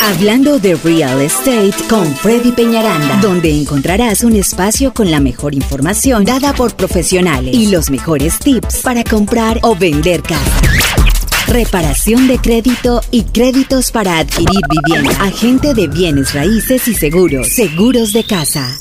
Hablando de Real Estate con Freddy Peñaranda, donde encontrarás un espacio con la mejor información dada por profesionales y los mejores tips para comprar o vender casa. Reparación de crédito y créditos para adquirir vivienda. Agente de bienes raíces y seguros. Seguros de casa.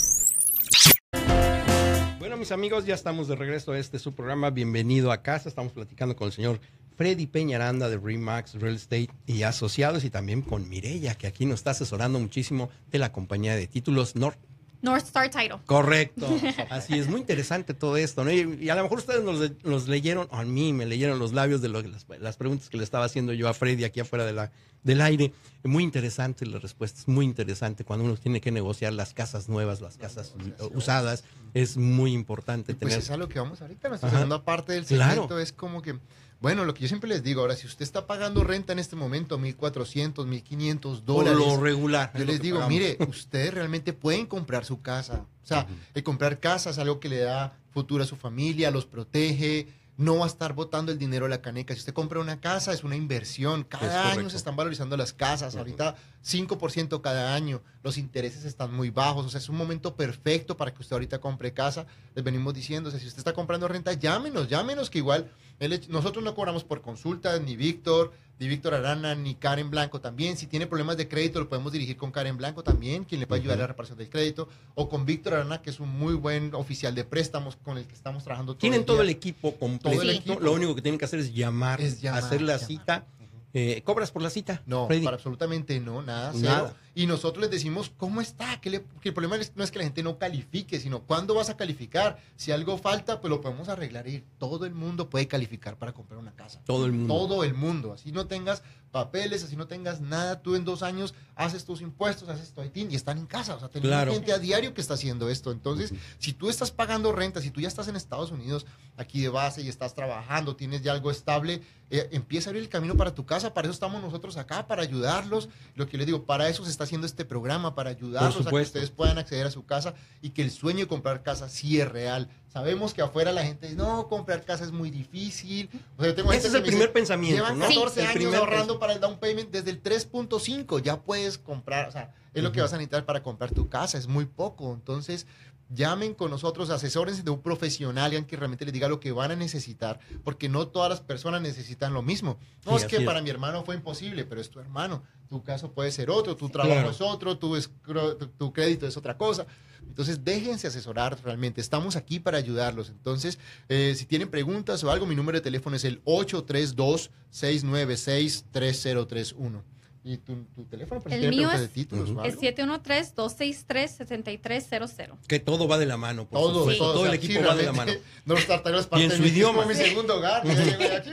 Bueno, mis amigos, ya estamos de regreso a este su programa. Bienvenido a casa. Estamos platicando con el señor Freddy Peñaranda de Remax Real Estate y Asociados y también con Mirella, que aquí nos está asesorando muchísimo de la compañía de títulos North. North Star Title. Correcto. Así es, muy interesante todo esto, ¿no? Y, y a lo mejor ustedes nos, nos, leyeron, a mí me leyeron los labios de lo, las, las, preguntas que le estaba haciendo yo a Freddy aquí afuera de la, del aire. Muy interesante la respuesta, es muy interesante cuando uno tiene que negociar las casas nuevas, las casas usadas. Es muy importante y pues tener. es a lo que vamos ahorita. Nuestra Ajá. segunda parte del segmento claro. es como que bueno, lo que yo siempre les digo, ahora, si usted está pagando renta en este momento, 1.400, 1.500 dólares. Por lo regular. Yo les digo, mire, ustedes realmente pueden comprar su casa. O sea, uh -huh. el comprar casa es algo que le da futuro a su familia, los protege, no va a estar botando el dinero a la caneca. Si usted compra una casa, es una inversión. Cada año se están valorizando las casas. Uh -huh. Ahorita 5% cada año. Los intereses están muy bajos. O sea, es un momento perfecto para que usted ahorita compre casa. Les venimos diciendo, o sea, si usted está comprando renta, llámenos, llámenos, que igual el, nosotros no cobramos por consultas, ni Víctor, ni Víctor Arana, ni Karen Blanco también. Si tiene problemas de crédito, lo podemos dirigir con Karen Blanco también, quien le puede ayudar a la reparación del crédito. O con Víctor Arana, que es un muy buen oficial de préstamos con el que estamos trabajando todo Tienen el todo el equipo completo. El equipo. Lo único que tienen que hacer es llamar, es llamar hacer la llamar. cita. Eh, ¿Cobras por la cita? No, para absolutamente no, nada, cero. Y nosotros les decimos cómo está, que, le, que el problema no es que la gente no califique, sino cuándo vas a calificar. Si algo falta, pues lo podemos arreglar y todo el mundo puede calificar para comprar una casa. Todo el mundo. Todo el mundo. Así no tengas papeles, así no tengas nada, tú en dos años haces tus impuestos, haces tu ITIN y están en casa. O sea, tenemos Claro. gente a diario que está haciendo esto. Entonces, si tú estás pagando renta, si tú ya estás en Estados Unidos aquí de base y estás trabajando, tienes ya algo estable, eh, empieza a abrir el camino para tu casa. Para eso estamos nosotros acá, para ayudarlos. Lo que yo les digo, para eso se está haciendo este programa, para ayudarlos a que ustedes puedan acceder a su casa y que el sueño de comprar casa sí es real. Sabemos que afuera la gente dice, no, comprar casa es muy difícil. O sea, tengo Ese es el me primer dice, pensamiento, Llevan ¿no? 14 El años ahorrando para el down payment desde el 3.5. Ya puedes comprar, o sea, es lo que vas a necesitar para comprar tu casa, es muy poco. Entonces, llamen con nosotros, asesórense de un profesional, alguien que realmente les diga lo que van a necesitar, porque no todas las personas necesitan lo mismo. No, Sí, es que es. para mi hermano fue imposible, pero es tu hermano. Tu caso puede ser otro, tu trabajo Claro. es otro, tu, tu- tu crédito es otra cosa. Entonces, déjense asesorar realmente. Estamos aquí para ayudarlos. Entonces, eh, si tienen preguntas o algo, mi número de teléfono es el 832-696-3031. ¿Y tu, tu teléfono? Por si El mío es- de títulos Ujú. o Es algo. 713-263-7300. Que todo va de la mano, por Todo, todo, el equipo sí, va de la mano. No los tartaros es parte en de su idioma. mi segundo hogar. ya llego de aquí,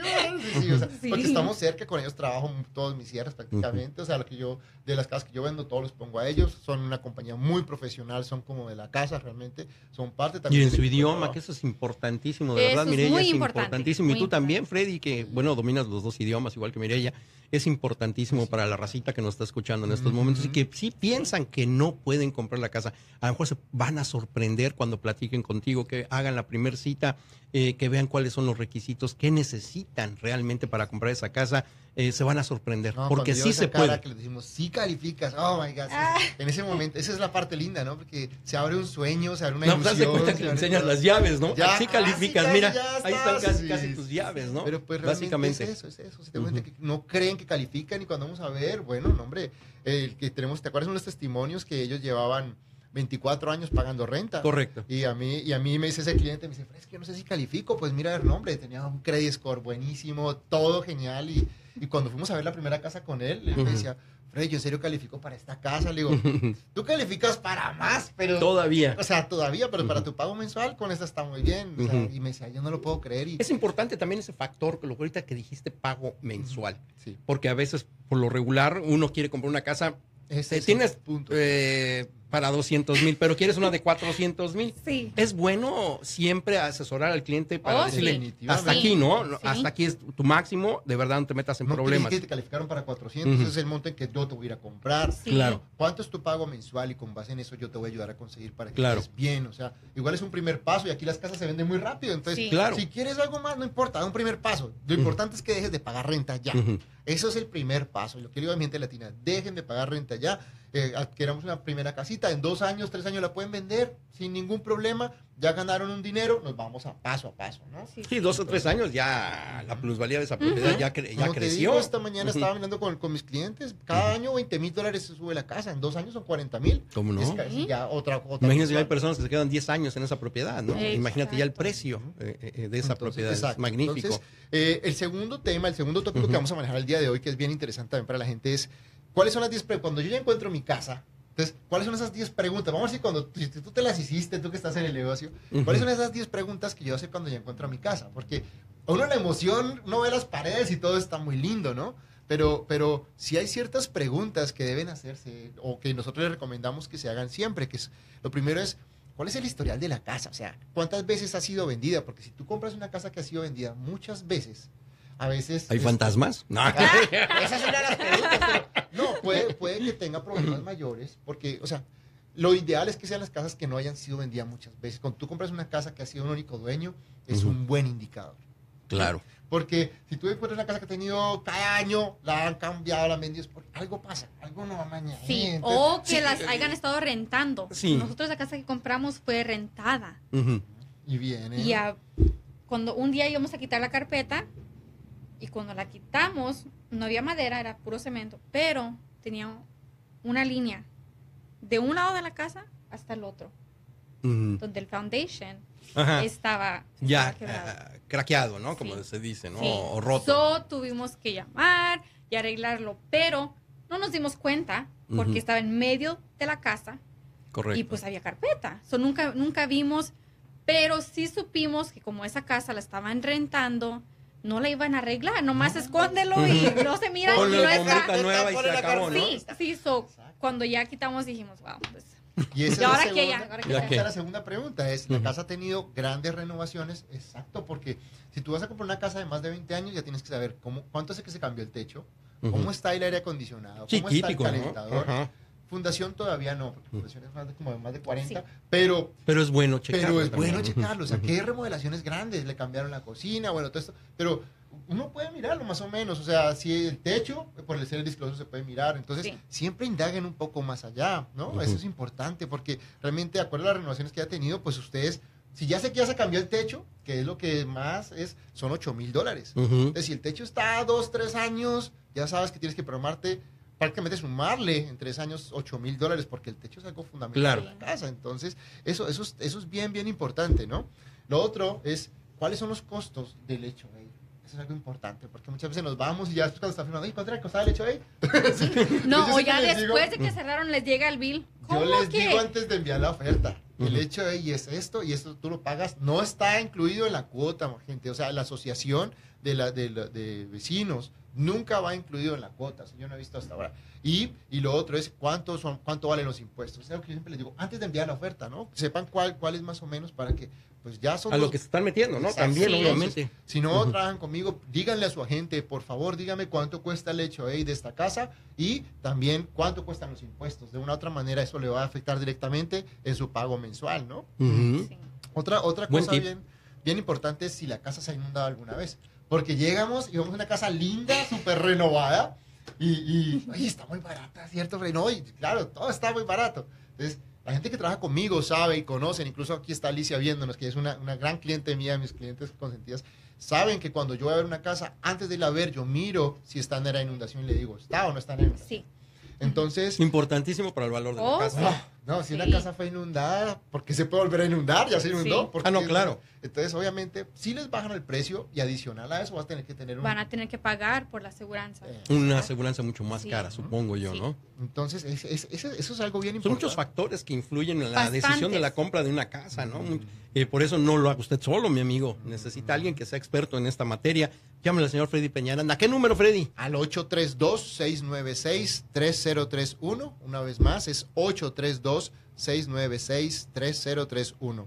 sí, sí, o sea, Sí. Porque estamos cerca, con ellos trabajo todos mis cierres prácticamente. O sea, lo que yo, de las casas que yo vendo, todos los pongo a ellos. Son una compañía muy profesional, son como de la casa realmente. Son parte Y también. en del su idioma, trabajo. que eso es importantísimo, de Eso verdad, es Mireya, muy es importante, importantísimo. Y muy tú también. Freddy, que, bueno, dominas los dos idiomas, igual que Mireya, es importantísimo para la racita que nos está escuchando en estos momentos y que sí piensan que no pueden comprar la casa. A lo mejor se van a sorprender cuando platiquen contigo, que hagan la primera cita, eh, que vean cuáles son los requisitos, qué necesitan realmente para comprar esa casa. Eh, se van a sorprender, No, porque sí se puede. que les decimos, sí calificas, oh my God. sí, Ah. En ese momento, esa es la parte linda, ¿no? Porque se abre un sueño, se abre una No, pues ilusión. cuenta que le enseñas todo. las llaves, ¿no? Ya, casi, calificas, casi, mira, ahí están está, casi, sí, casi sí, tus sí. llaves, ¿no? Pero pues realmente Básicamente. es eso, es eso. Si te cuenta Ujú. que no creen que califican y cuando vamos a ver, bueno, no, hombre, el que tenemos, ¿te acuerdas de unos testimonios que ellos llevaban 24 años pagando renta? Correcto. Y a mí, y a mí me dice ese cliente, me dice, "Fred, es que yo no sé si califico. Pues mira, el nombre, tenía un credit score buenísimo, todo genial. Y, y cuando fuimos a ver la primera casa con él, él me decía, Fred, yo en serio califico para esta casa. Le digo, tú calificas para más, pero... Todavía. O sea, todavía, pero para tu pago mensual con esta está muy bien. O sea. Y me decía, yo no lo puedo creer. Y, Es importante también ese factor, lo que ahorita que dijiste, pago mensual. sí, Porque a veces, por lo regular, uno quiere comprar una casa. ese eh, es tienes punto. eh, para 200 mil, pero quieres una de 400 mil. Sí. Es bueno siempre asesorar al cliente para Oh, decirle, sí. hasta Sí. aquí, ¿no? Sí. Hasta aquí es tu máximo, de verdad no te metas en No problemas. que te calificaron para 400, Ujú. ese es el monto en que yo te voy a ir a comprar. Sí. Claro. ¿Cuánto es tu pago mensual? Y con base en eso yo te voy a ayudar a conseguir para que Claro. estés bien. O sea, igual es un primer paso y aquí las casas se venden muy rápido. Entonces, Sí. Claro. si quieres algo más, no importa, da un primer paso. Lo importante es que dejes de pagar renta ya. Eso es el primer paso. Lo que le digo a mi gente latina, dejen de pagar renta ya. Eh, adquiramos una primera casita, en dos años, tres años la pueden vender sin ningún problema. Ya ganaron un dinero, nos vamos a paso a paso, ¿no? Sí. Sí, dos o tres años ya la plusvalía de esa propiedad ya, cre- ya Como te creció. digo, esta mañana estaba hablando con, con mis clientes. Cada año 20 mil dólares se sube la casa. En dos años son 40 mil. ¿Cómo no? Es casi ya otra, ya hay personas que se quedan 10 años en esa propiedad, ¿no? Exacto. Imagínate ya el precio eh, eh, de esa Entonces, propiedad. exacto. Es magnífico. Entonces, eh, el segundo tema, el segundo tópico que vamos a manejar el día de hoy, que es bien interesante también para la gente, es cuáles son las 10 preguntas. Cuando yo ya encuentro mi casa, entonces, ¿cuáles son esas 10 preguntas? Vamos a si cuando si tú te las hiciste, tú que estás en el negocio, ¿cuáles son esas 10 preguntas que yo hacer cuando ya encuentro mi casa? Porque a uno la emoción, uno ve las paredes y todo está muy lindo, ¿no? Pero, pero si hay ciertas preguntas que deben hacerse o que nosotros les recomendamos que se hagan siempre, que es, lo primero es, ¿cuál es el historial de la casa? O sea, ¿cuántas veces ha sido vendida? Porque si tú compras una casa que ha sido vendida muchas veces, a veces... ¿Hay es- fantasmas? No. Esas son las preguntas, pero no, puede, puede que tenga problemas mayores, porque, o sea, lo ideal es que sean las casas que no hayan sido vendidas muchas veces. Cuando tú compras una casa que ha sido un único dueño, es Ujú. un buen indicador. Claro. Porque si tú encuentras una casa que ha tenido cada año, la han cambiado, la han vendido, es porque algo pasa, algo no va mañana. Sí, Entonces, o que sí, las eh, hayan estado rentando. sí. Nosotros la casa que compramos fue rentada. Ujú. Y viene. Y a- cuando un día íbamos a quitar la carpeta y cuando la quitamos, no había madera, era puro cemento, pero tenía una línea de un lado de la casa hasta el otro, donde el foundation Ajá. estaba, Ya estaba ah, craqueado, ¿no? Como Sí. se dice, ¿no? Sí. O roto. So, tuvimos que llamar y arreglarlo, pero no nos dimos cuenta porque estaba en medio de la casa Correcto. y pues había carpeta. So, nunca, nunca vimos, pero sí supimos que como esa casa la estaban rentando, no la iban a arreglar, nomás escóndelo y no se mira y no la está. alfombrita nueva y Ponle se la acabó, ¿no? Sí, sí, so, cuando ya quitamos dijimos, wow, pues, Y esa ¿Y es la ahora qué segunda- ya? ¿Ahora qué Ya esa qué? es la segunda pregunta. Es, la casa ha tenido grandes renovaciones, exacto, porque si tú vas a comprar una casa de más de 20 años, ya tienes que saber cómo, cuánto hace que se cambió el techo, cómo está el aire acondicionado, Sí, cómo está el calentador. Fundación todavía no, porque fundación es más de, como de más de 40, Sí. pero, Pero es bueno checarlo. pero es también. bueno checarlo. O sea, hay remodelaciones grandes, le cambiaron la cocina, bueno, todo esto, pero uno puede mirarlo más o menos. O sea, si el techo, por el ser disclosure se puede mirar. Entonces, Sí. siempre indaguen un poco más allá, ¿no? Eso es importante porque realmente, de acuerdo a las renovaciones que ha tenido, pues ustedes, si ya sé que ya se cambió el techo, que es lo que más es, son 8 mil dólares. Ujú. Entonces, si el techo está a dos, tres años, ya sabes que tienes que programarte, prácticamente sumarle en tres años 8 mil dólares, porque el techo es algo fundamental Claro. de la casa. Entonces, eso, eso, es, eso es bien, bien importante, ¿no? Lo otro es, ¿cuáles son los costos del hecho? eh? Eso es algo importante, porque muchas veces nos vamos y ya después cuando está firmando, "Ay, ¿cuánto era costaba el hecho ahí? no, o ya les digo- después de que cerraron les llega el bill. ¿Cómo Yo les que? digo antes de enviar la oferta, el hecho y es esto, y esto tú lo pagas, no está incluido en la cuota, gente. O sea, la asociación de, la, de, la- de vecinos nunca va incluido en la cuota, eso yo no he visto hasta ahora. Y, y lo otro es cuánto, son, cuánto valen los impuestos. Es algo que yo siempre les digo, antes de enviar la oferta, ¿no? Sepan cuál, cuál es más o menos para que, pues ya son A lo dos- que se están metiendo, ¿no? También, Sí. obviamente. si no trabajan conmigo, díganle a su agente, por favor, dígame cuánto cuesta el hecho de esta casa y también cuánto cuestan los impuestos. De una u otra manera, eso le va a afectar directamente en su pago mensual, ¿no? Sí. Otra, otra Buen cosa tip. bien, bien importante es si la casa se ha inundado alguna vez. Porque llegamos y vemos una casa linda, súper renovada y, y oye, está muy barata, ¿cierto? Freddy? No, y claro, todo está muy barato. Entonces, la gente que trabaja conmigo sabe y conocen, incluso aquí está Alicia viéndonos, que es una, una gran cliente mía, mis clientes consentidas, saben que cuando yo voy a ver una casa, antes de ir a ver, yo miro si está en era de inundación y le digo, ¿está o no está en era de inundación? Sí. Entonces, Importantísimo para el valor de Oh, la casa. no, no, si una casa fue inundada, ¿por qué se puede volver a inundar? Ya se inundó. Ah, no, claro. Entonces, obviamente, si les bajan el precio y adicional a eso vas a tener que tener un... Van a tener que pagar por la aseguranza. Eh, Una aseguranza mucho más Sí. cara, supongo yo, Sí. ¿no? Entonces, es- es- es- eso es algo bien Son importante. muchos factores que influyen en la Bastantes. decisión de la compra de una casa, ¿no? Mu- eh, por eso no lo haga usted solo, mi amigo. Necesita alguien que sea experto en esta materia. Llámale al señor Freddy Peñaranda. ¿A qué número, Freddy? Al 832-696-3031. Una vez más, es 702-696-3031.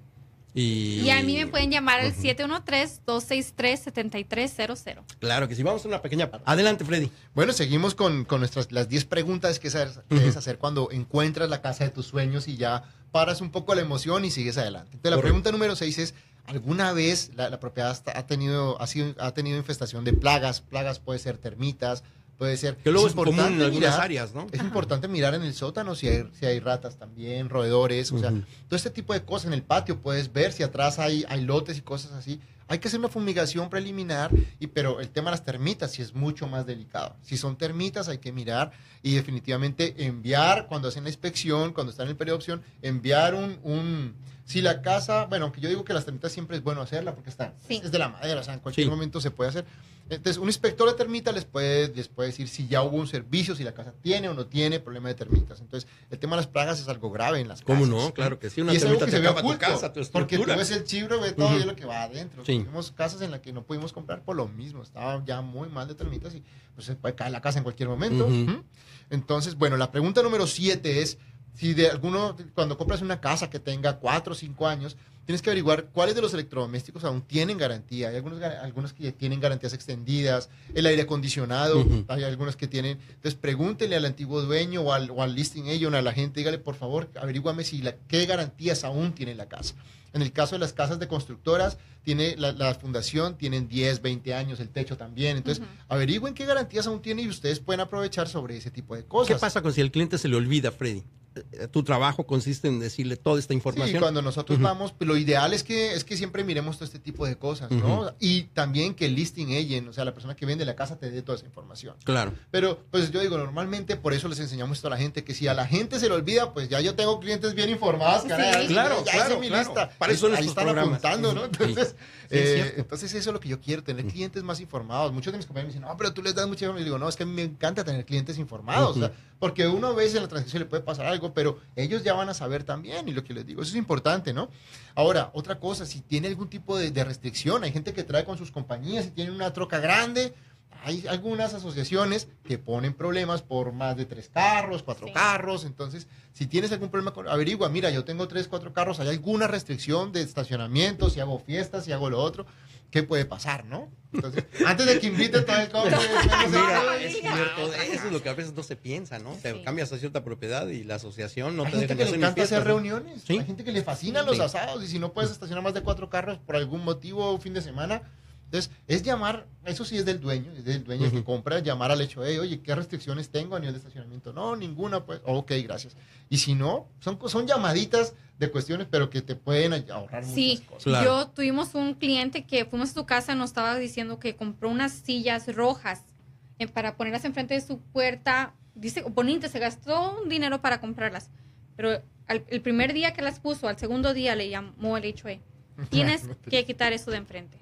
Y, Y a mí me pueden llamar al 713-263-7300. Claro que sí. Vamos a una pequeña. Adelante, Freddy. Bueno, seguimos con, con nuestras las 10 preguntas que, debes hacer cuando encuentras la casa de tus sueños y ya paras un poco la emoción y sigues adelante. Entonces, la Correcto. pregunta número 6 es, ¿alguna vez la, la propiedad ha tenido, ha, sido, ha tenido infestación de plagas? Plagas puede ser termitas, puede ser... Que luego es común en importante algunas mirar- áreas, ¿no? Es importante mirar en el sótano si hay, si hay ratas también, roedores, o sea, todo este tipo de cosas en el patio puedes ver si atrás hay, hay lotes y cosas así. Hay que hacer una fumigación preliminar, y, pero el tema de las termitas sí es mucho más delicado. Si son termitas hay que mirar y definitivamente enviar cuando hacen la inspección, cuando están en el periodo de opción, enviar un... un si la casa, bueno, aunque yo digo que las termitas siempre es bueno hacerla porque están, Sí. es de la madera, o sea, en cualquier Sí. momento se puede hacer. Entonces, un inspector de termitas les puede, les puede decir si ya hubo un servicio, si la casa tiene o no tiene problema de termitas. Entonces, el tema de las plagas es algo grave en las ¿Cómo casas. no? Claro que sí. Una y es algo termita que te se acaba tu casa, tu porque tú ves el chibro, ve todo Ujú. y lo que va adentro. Sí. Tuvimos casas en las que no pudimos comprar por lo mismo, estaba ya muy mal de termitas y pues se puede caer la casa en cualquier momento. Ujú. Ujú. Entonces, bueno, la pregunta número siete es, si de alguno, cuando compras una casa que tenga cuatro o cinco años, tienes que averiguar cuáles de los electrodomésticos aún tienen garantía. Hay algunos, algunos que tienen garantías extendidas, el aire acondicionado, hay algunos que tienen. Entonces, pregúntele al antiguo dueño o al, o al listing agent, a la gente, dígale, por favor, averíguame si la, qué garantías aún tiene la casa. En el caso de las casas de constructoras, tiene la, la fundación, tienen 10, 20 años, el techo también. Entonces, Ujú. averigüen qué garantías aún tiene y ustedes pueden aprovechar sobre ese tipo de cosas. ¿Qué pasa con si el cliente se le olvida, Freddy? Eh, Tu trabajo consiste en decirle toda esta información. Sí, cuando nosotros Ujú. vamos, pues, lo ideal es que, es que siempre miremos todo este tipo de cosas, ¿no? Y también que el listing agent, o sea, la persona que vende la casa te dé toda esa información. Claro. Pero, pues yo digo, normalmente por eso les enseñamos esto a la gente, que si a la gente se le olvida, pues ya yo tengo clientes bien informados, Sí. caray, Claro, ya claro, hice mi claro. lista. Para eso Ahí están programas. apuntando, ¿no? Entonces, Sí, eh, cierto. entonces eso es lo que yo quiero, tener clientes más informados. Muchos de mis compañeros me dicen, no, pero tú les das mucha información. Y digo, no, es que a mí me encanta tener clientes informados. o sea, porque una vez en la transición le puede pasar algo, pero ellos ya van a saber también. Y lo que les digo, eso es importante, ¿no? Ahora, otra cosa, si tiene algún tipo de, de restricción, hay gente que trae con sus compañías y tiene una troca grande. Hay algunas asociaciones que ponen problemas por más de tres carros, cuatro Sí. carros. Entonces, si tienes algún problema, con, averigua, mira, yo tengo tres, cuatro carros, ¿hay alguna restricción de estacionamiento? Si hago fiestas, si hago lo otro, ¿qué puede pasar, no? Entonces, antes de que invite todo el coche, Mira, es diga. cierto, eso es lo que a veces no se piensa, ¿no? Te Sí. cambias a cierta propiedad y la asociación no hay te gente dejan que le encanta hacer reuniones. Sí. Hay gente que le fascinan los asados y si no puedes estacionar más de cuatro carros por algún motivo un fin de semana. Entonces, es llamar, eso sí es del dueño, es del dueño que compra, llamar al hecho, "Hey, oye, ¿qué restricciones tengo a nivel de estacionamiento? No, ninguna, pues, ok, gracias. Y si no, son, co- son llamaditas de cuestiones, pero que te pueden ahorrar Sí, muchas cosas. Claro. yo tuvimos un cliente que fuimos a su casa, nos estaba diciendo que compró unas sillas rojas eh, para ponerlas enfrente de su puerta. Dice, bonita, se gastó un dinero para comprarlas. Pero al- el primer día que las puso, al segundo día le llamó el HOA. Tienes que quitar eso de enfrente.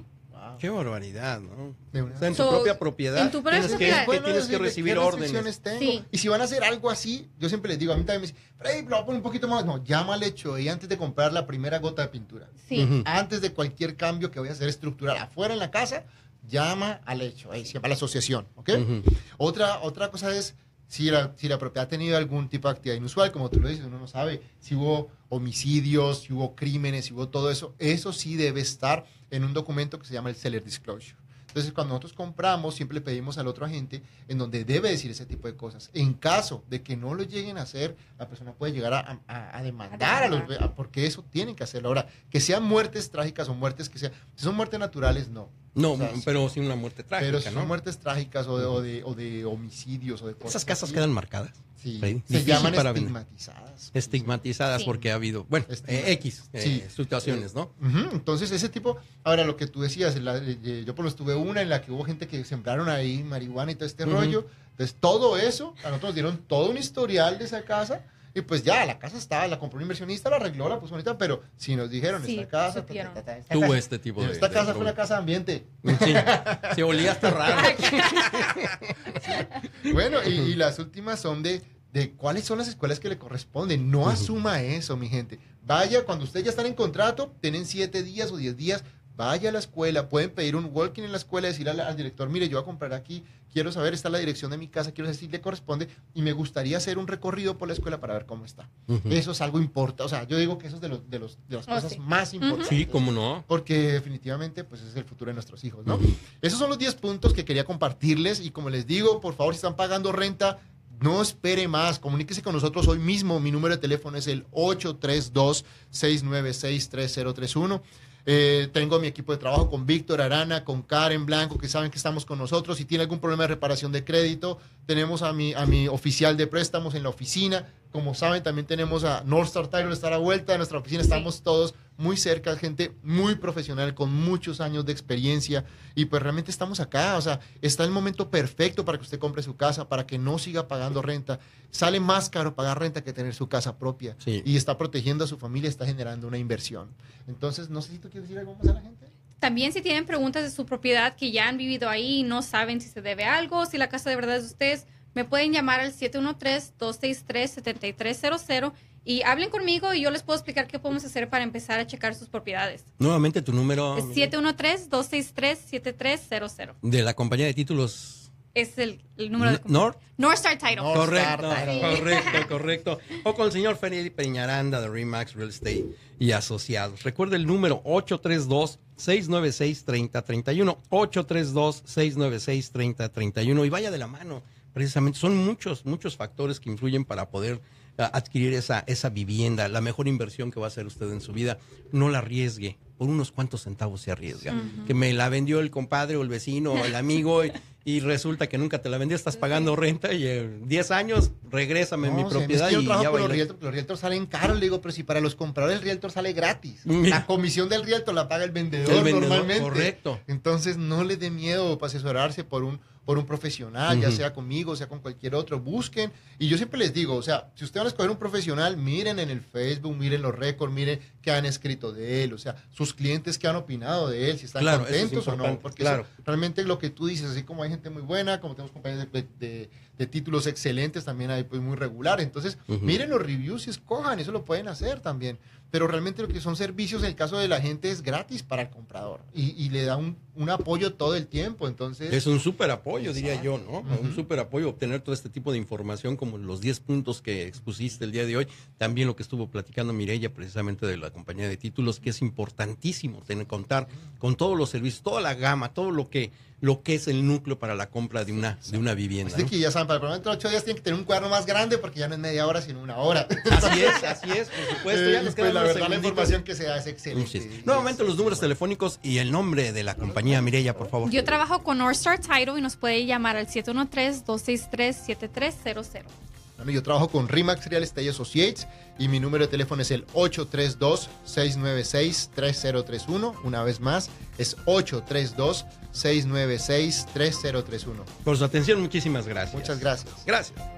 Wow. Qué barbaridad, ¿no? O sea, en tu So, propia propiedad en tu propia tienes que, propiedad. que Bueno, tienes que recibir ¿qué órdenes. tengo? Sí. Y si van a hacer algo así, yo siempre les digo, a mí también me dicen, Freddy, lo voy a poner un poquito más. No, llama al hecho y antes de comprar la primera gota de pintura. Sí. Antes de cualquier cambio que vaya a hacer estructural afuera en la casa, llama al hecho, ahí se llama a la asociación, ¿ok? Otra, otra cosa es si la, si la propiedad ha tenido algún tipo de actividad inusual, como tú lo dices, uno no sabe si hubo homicidios, si hubo crímenes, si hubo todo eso, eso sí debe estar en un documento que se llama el seller disclosure. Entonces, cuando nosotros compramos, siempre le pedimos al otro agente en donde debe decir ese tipo de cosas. En caso de que no lo lleguen a hacer, la persona puede llegar a, a- a demandar a los, porque eso tienen que hacerlo. Ahora, que sean muertes trágicas o muertes que sean, si son muertes naturales, no. No, O sea, sí. pero sin una muerte trágica, Pero si son ¿no? muertes trágicas o de, o de, o de homicidios o de cosas Esas casas así, quedan marcadas, sí, Sí, se difícil llaman para estigmatizadas. estigmatizadas Sí. porque ha habido, bueno, eh, X eh, Sí. situaciones, ¿no? Entonces, ese tipo, ahora lo que tú decías, la- eh, yo por lo menos tuve una en la que hubo gente que sembraron ahí marihuana y todo este rollo. Entonces, todo eso, a nosotros nos dieron todo un historial de esa casa. Y pues ya, la casa estaba, la compró un inversionista, la arregló, la puso bonita, pero si nos dijeron, Sí, esta casa, ta, ta, supieron. ta, ta, esta Tuvo casa- este tipo de... esta de casa fue una casa de ambiente. Sí, se olía hasta raro. Bueno, y, y las últimas son de, de cuáles son las escuelas que le corresponden. No asuma eso, mi gente. Vaya, cuando ustedes ya están en contrato, tienen siete días o diez días, vaya a la escuela, pueden pedir un walking en la escuela, decirle al, al director, mire, yo voy a comprar aquí, quiero saber, está la dirección de mi casa, quiero saber si le corresponde y me gustaría hacer un recorrido por la escuela para ver cómo está. Eso es algo importante, o sea, yo digo que eso es de, los, de, los, de las Oh, cosas sí. más importantes. Sí, cómo no. Porque definitivamente pues es el futuro de nuestros hijos, ¿no? Esos son los 10 puntos que quería compartirles y como les digo, por favor, si están pagando renta, no espere más, comuníquese con nosotros hoy mismo. Mi número de teléfono es el 832-696-3031. Eh, tengo mi equipo de trabajo con Víctor Arana, con Karen Blanco, que saben que estamos con nosotros. Si tiene algún problema de reparación de crédito, tenemos a mi, a mi oficial de préstamos en la oficina. Como saben, también tenemos a North Star Title, está a la vuelta de nuestra oficina. Estamos todos muy cerca, gente muy profesional, con muchos años de experiencia. Y pues realmente estamos acá. O sea, está el momento perfecto para que usted compre su casa, para que no siga pagando renta. Sale más caro pagar renta que tener su casa propia. Sí. Y está protegiendo a su familia, está generando una inversión. Entonces, no sé si tú quieres decir algo más a la gente. También si tienen preguntas de su propiedad que ya han vivido ahí y no saben si se debe algo, si la casa de verdad es de ustedes, me pueden llamar al 713-263-7300 y hablen conmigo y yo les puedo explicar qué podemos hacer para empezar a checar sus propiedades. Nuevamente tu número Es 713-263-7300. de la compañía de títulos Es el, el número de... Nord. North Star Title. North Correcto, Star Title. correcto, correcto. O con el señor Freddy Peñaranda de Remax Real Estate y Asociados. Recuerde el número 832-696-3031. 832-696-3031. Y vaya de la mano, precisamente. Son muchos, muchos factores que influyen para poder ah, adquirir esa, esa vivienda. La mejor inversión que va a hacer usted en su vida. No la arriesgue. Por unos cuantos centavos se arriesga. Que me la vendió el compadre o el vecino o el amigo y, y resulta que nunca te la vendió, estás pagando renta y en 10 años regrésame mi No, me- propiedad es que yo y trabajo ya con los realtors, los realtors salen caros, le digo, pero si para los compradores el realtor sale gratis. Mira. La comisión del realtor la paga el vendedor, El vendedor, normalmente. correcto. Entonces no le dé miedo para asesorarse por un, por un profesional, ya sea conmigo, sea con cualquier otro, busquen. Y yo siempre les digo, o sea, si ustedes van a escoger un profesional, miren en el Facebook, miren los récords, miren qué han escrito de él, o sea, sus clientes que han opinado de él, si están Claro, eso es contentos o no. Porque claro. eso- realmente lo que tú dices, así como hay gente muy buena, como tenemos compañías de, de- de títulos excelentes, también hay pues muy regular. Entonces, miren los reviews y escojan, eso lo pueden hacer también. Pero realmente lo que son servicios en el caso de la gente es gratis para el comprador y, y le da un, un apoyo todo el tiempo. Entonces, Es un súper apoyo, diría yo, ¿no? Un súper apoyo obtener todo este tipo de información como los 10 puntos que expusiste el día de hoy. También lo que estuvo platicando Mirella precisamente de la compañía de títulos, que es importantísimo tener contar con todos los servicios, toda la gama, todo lo que lo que es el núcleo para la compra de una de una vivienda. así ¿no? que ya saben, para el programa dentro de ocho días tienen que tener un cuaderno más grande porque ya no es media hora, sino una hora. Así es, así es, por supuesto. Ya Eh, nos pues, quedan la verdad, la información que se da es excelente. Nuevamente los números telefónicos y el nombre de la compañía, Mirella, por favor. Yo trabajo con North Star Title y nos puede llamar al 713-263-7300. Bueno, yo trabajo con Remax Real Estate Associates y mi número de teléfono es el 832-696-3031. Una vez más, es 832-696-3031. Por su atención, muchísimas gracias. Muchas gracias. Gracias.